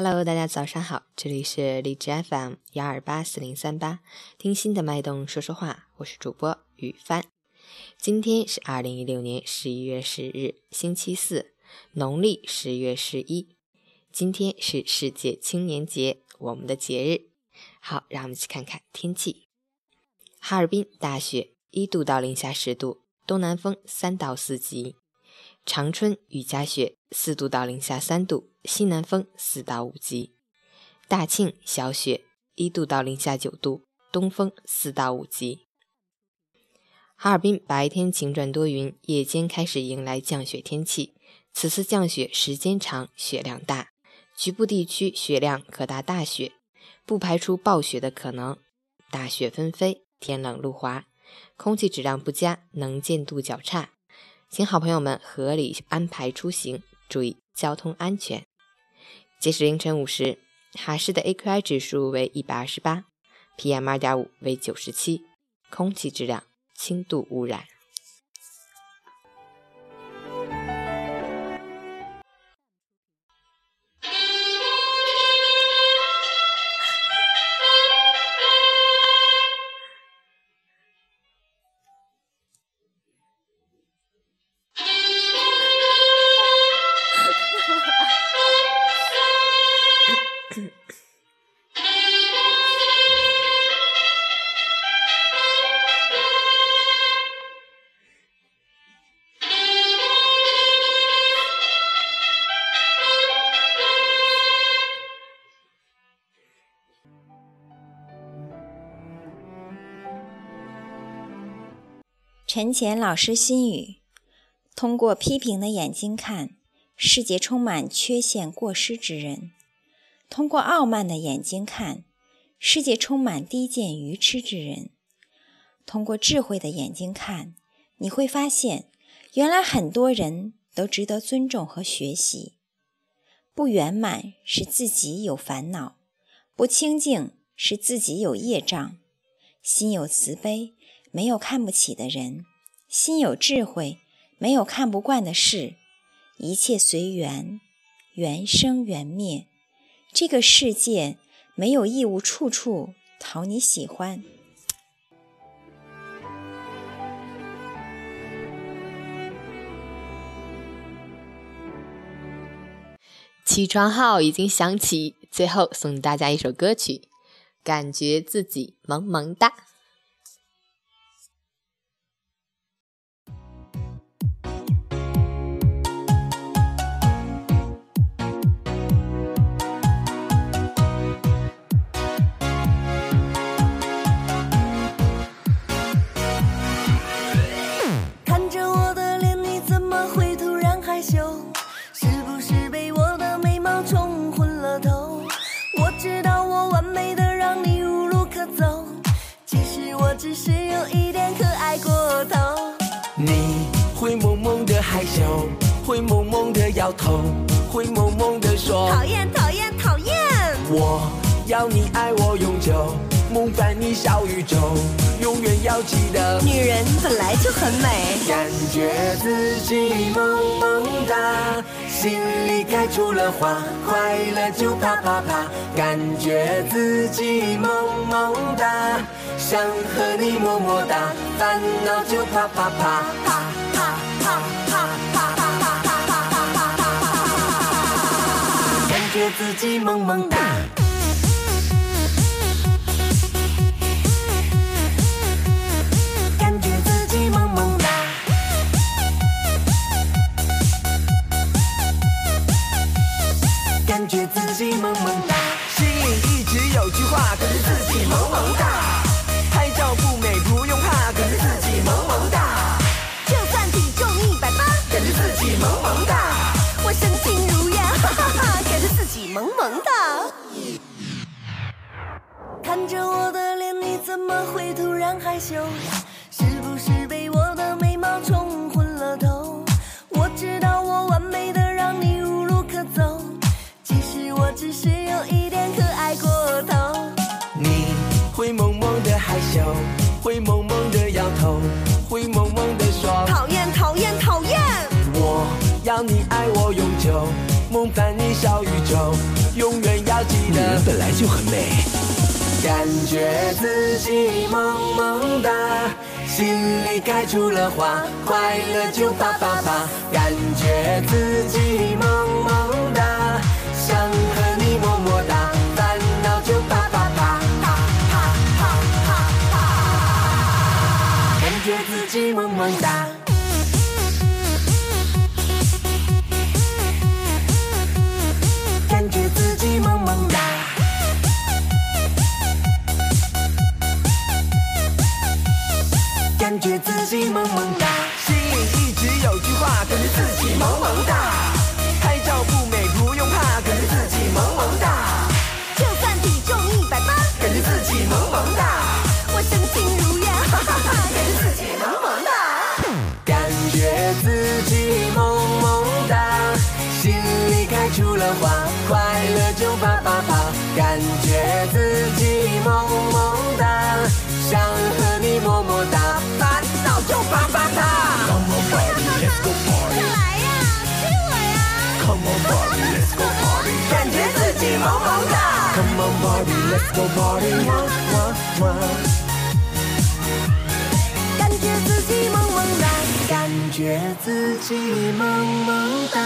Hello，大家早上好，这里是荔枝 FM 幺二八四零三八，听心的脉动说说话，我是主播雨帆。今天是二零一六年十一月十日，星期四，农历十月十一。今天是世界青年节，我们的节日。好，让我们一起看看天气。哈尔滨大雪，一度到零下十度，东南风三到四级。长春雨夹雪，四度到零下三度，西南风四到五级。大庆小雪，一度到零下九度，东风四到五级。哈尔滨白天晴转多云，夜间开始迎来降雪天气。此次降雪时间长，雪量大，局部地区雪量可达大雪，不排除暴雪的可能。大雪纷飞，天冷路滑，空气质量不佳，能见度较差。请好朋友们合理安排出行，注意交通安全。截止凌晨五时，哈市的 AQI 指数为一百二十八，PM 二点五为九十七，空气质量轻度污染。陈前老师心语：通过批评的眼睛看，世界充满缺陷过失之人；通过傲慢的眼睛看，世界充满低贱愚痴之人；通过智慧的眼睛看，你会发现，原来很多人都值得尊重和学习。不圆满是自己有烦恼，不清净是自己有业障，心有慈悲。没有看不起的人，心有智慧，没有看不惯的事，一切随缘，缘生缘灭。这个世界没有义务处处讨你喜欢。起床号已经响起，最后送大家一首歌曲，感觉自己萌萌哒。会萌萌的摇头，会萌萌的说讨厌讨厌讨厌。我要你爱我永久，梦伴你小宇宙，永远要记得，女人本来就很美。感觉自己萌萌哒，心里开出了花，快乐就啪啪啪。感觉自己萌萌哒，想和你么么哒，烦恼就啪啪啪啪啪啪。自己萌萌哒，看着我的脸，你怎么会突然害羞？是不是被我的美貌冲昏了头？我知道我完美的让你无路可走，其实我只是有一点可爱过头。你会萌萌的害羞，会萌萌的摇头，会萌萌的说讨厌讨厌讨厌。我要你爱我永久。梦伴你小宇宙，永远要记女人得。本来就很美。感觉自己萌萌哒心里开出了花快乐就啪啪啪感觉自己萌萌哒想和你么么哒烦恼就啪啪啪啪啪啪啪啪感觉自己萌萌哒。感觉自己萌萌哒，心里一直有句话，感觉自己萌萌哒。拍照不美不用怕，感觉自己萌萌哒。就算体重一百八，感觉自己萌萌哒，我身轻如燕，哈哈哈，感觉自己萌萌哒。感觉自己萌萌哒，心里开出了花，快乐就啪啪啪。感觉自己萌萌哒，想和你么么哒，Come on Barbie, let's go party. 感觉自己萌萌哒。Come on Barbie, let's go party. 哇哇哇。感觉自己萌萌哒，感觉自己萌萌哒